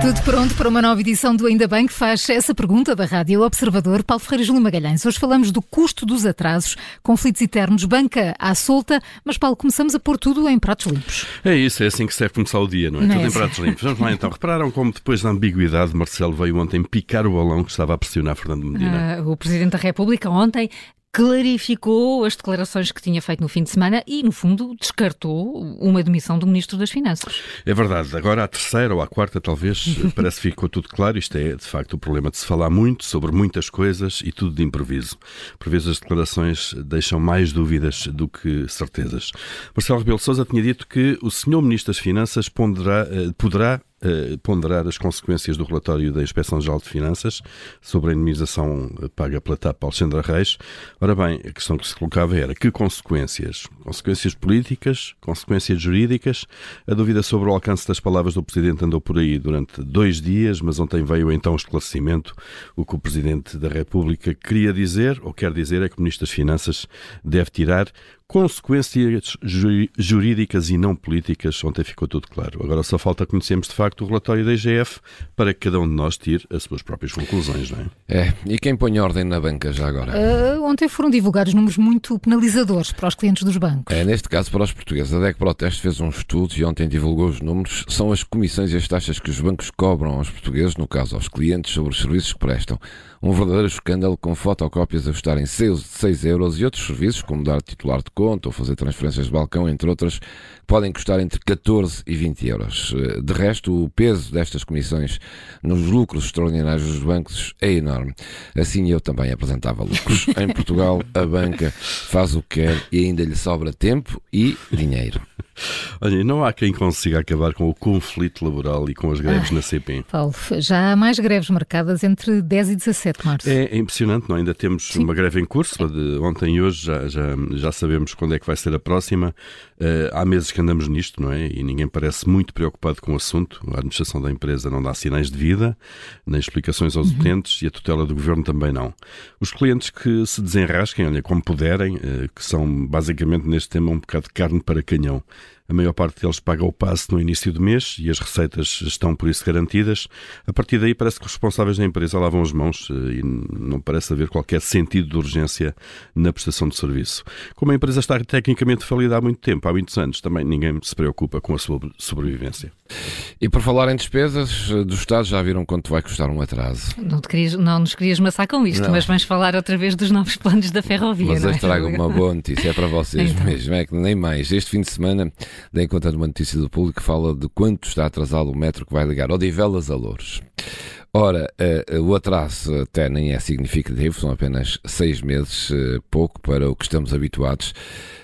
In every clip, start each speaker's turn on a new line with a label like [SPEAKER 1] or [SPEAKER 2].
[SPEAKER 1] Tudo pronto para uma nova edição do Ainda Bem que faz essa pergunta da Rádio Observador. Paulo Ferreira Júlio Magalhães. Hoje falamos do custo dos atrasos, conflitos eternos, banca à solta. Mas, Paulo, começamos a pôr tudo em pratos limpos.
[SPEAKER 2] É isso, é assim que se deve começar o dia, não é?
[SPEAKER 1] Não é
[SPEAKER 2] tudo em
[SPEAKER 1] assim.
[SPEAKER 2] pratos limpos. Vamos lá então. Repararam como depois da ambiguidade, Marcelo veio ontem picar o balão que estava a pressionar Fernando Medina.
[SPEAKER 1] Ah, o Presidente da República ontem clarificou as declarações que tinha feito no fim de semana e, no fundo, descartou uma demissão do Ministro das Finanças.
[SPEAKER 2] É verdade. Agora a terceira ou a quarta, talvez, parece que ficou tudo claro. Isto é, de facto, o problema de se falar muito sobre muitas coisas e tudo de improviso. Por vezes as declarações deixam mais dúvidas do que certezas. Marcelo Rebelo Sousa tinha dito que o senhor Ministro das Finanças ponderá, eh, poderá ponderar as consequências do relatório da Inspeção-Geral de Finanças sobre a indemnização eh, paga pela TAP Alexandra Reis. Ora bem, a questão que se colocava era que consequências? Consequências políticas? Consequências jurídicas? A dúvida sobre o alcance das palavras do Presidente andou por aí durante dois dias, mas ontem veio então o esclarecimento. O que o Presidente da República queria dizer, ou quer dizer, é que o Ministro das Finanças deve tirar consequências ju- jurídicas e não políticas. Ontem ficou tudo claro. Agora só falta conhecermos de facto o relatório da IGF para que cada um de nós tire as suas próprias conclusões, não é?
[SPEAKER 3] É, e quem põe ordem na banca já agora?
[SPEAKER 1] Ah, ontem foram divulgados números muito penalizadores para os clientes dos bancos.
[SPEAKER 3] É, neste caso, para os portugueses, a DEC Proteste fez um estudo e ontem divulgou os números. São as comissões e as taxas que os bancos cobram aos portugueses, no caso aos clientes, sobre os serviços que prestam. Um verdadeiro escândalo com fotocópias a custarem 6, 6 euros e outros serviços, como dar titular de conta ou fazer transferências de balcão, entre outras, podem custar entre 14 e 20 euros. Eh, De resto, o peso destas comissões nos lucros extraordinários dos bancos é enorme. Assim eu também apresentava lucros. Em Portugal, a banca faz o que quer e ainda lhe sobra tempo e dinheiro.
[SPEAKER 2] Olha, não há quem consiga acabar com o conflito laboral e com as greves na CP.
[SPEAKER 1] Paulo, já há mais greves marcadas entre 10 e 17 de março.
[SPEAKER 2] É, é impressionante, não? é? Ainda temos uma greve em curso, a de ontem e hoje já, já, já sabemos quando é que vai ser a próxima. Eh, há meses que andamos nisto, não é? E ninguém parece muito preocupado com o assunto. A administração da empresa não dá sinais de vida, nem explicações aos utentes e a tutela do governo também não. Os clientes que se desenrasquem, olha, como puderem, eh, que são basicamente neste tema um bocado de carne para canhão. A maior parte deles paga o passe no início do mês e as receitas estão por isso garantidas. A partir daí parece que os responsáveis da empresa lavam as mãos eh, e não parece haver qualquer sentido de urgência na prestação de serviço. Como a empresa está tecnicamente falida há muito tempo, há muitos anos, também ninguém se preocupa com a sua sobrevivência.
[SPEAKER 3] E por falar em despesas eh, do Estado, já viram quanto vai custar um atraso?
[SPEAKER 1] Não, querias, não nos querias maçar com isto,
[SPEAKER 3] Não.
[SPEAKER 1] mas vamos falar outra vez dos novos planos da ferrovia.
[SPEAKER 3] Mas eu
[SPEAKER 1] é?
[SPEAKER 3] trago uma boa notícia, é para vocês
[SPEAKER 1] Então.
[SPEAKER 3] mesmo, é que nem mais. Este fim de semana dei conta de uma notícia do público que fala de quanto está atrasado o metro que vai ligar Odivelas a Louros. Ora, eh, eh, o atraso até nem é significativo, são apenas seis meses, eh, pouco para o que estamos habituados,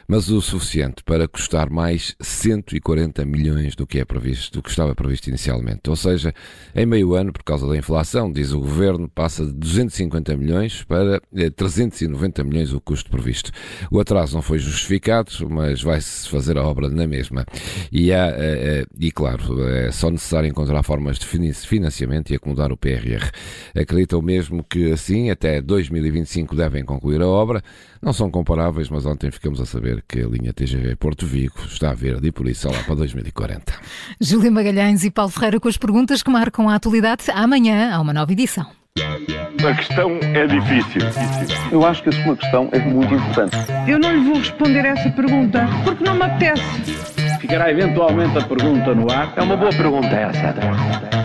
[SPEAKER 3] mas o suficiente para custar mais 140 milhões do que é previsto, do que estava previsto inicialmente. Ou seja, em meio ano, por causa da inflação, diz o governo, passa de 250 milhões para eh, 390 milhões o custo previsto. O atraso não foi justificado, mas vai-se fazer a obra na mesma. E, há, eh, eh, e claro, é só necessário encontrar formas de financiamento e acomodar o PRR. Acreditam mesmo que assim, até 2025 devem concluir a obra. Não são comparáveis, mas ontem ficamos a saber que a linha TGV Porto Vigo está verde e por isso é lá para 2040.
[SPEAKER 1] Júlia Magalhães e Paulo Ferreira com as perguntas que marcam a atualidade. Amanhã há uma nova edição.
[SPEAKER 4] A questão é difícil.
[SPEAKER 5] Eu acho que a sua questão é muito importante.
[SPEAKER 6] Eu não lhe vou responder essa pergunta porque não me apetece.
[SPEAKER 7] Ficará eventualmente a pergunta no ar.
[SPEAKER 5] É uma boa pergunta essa.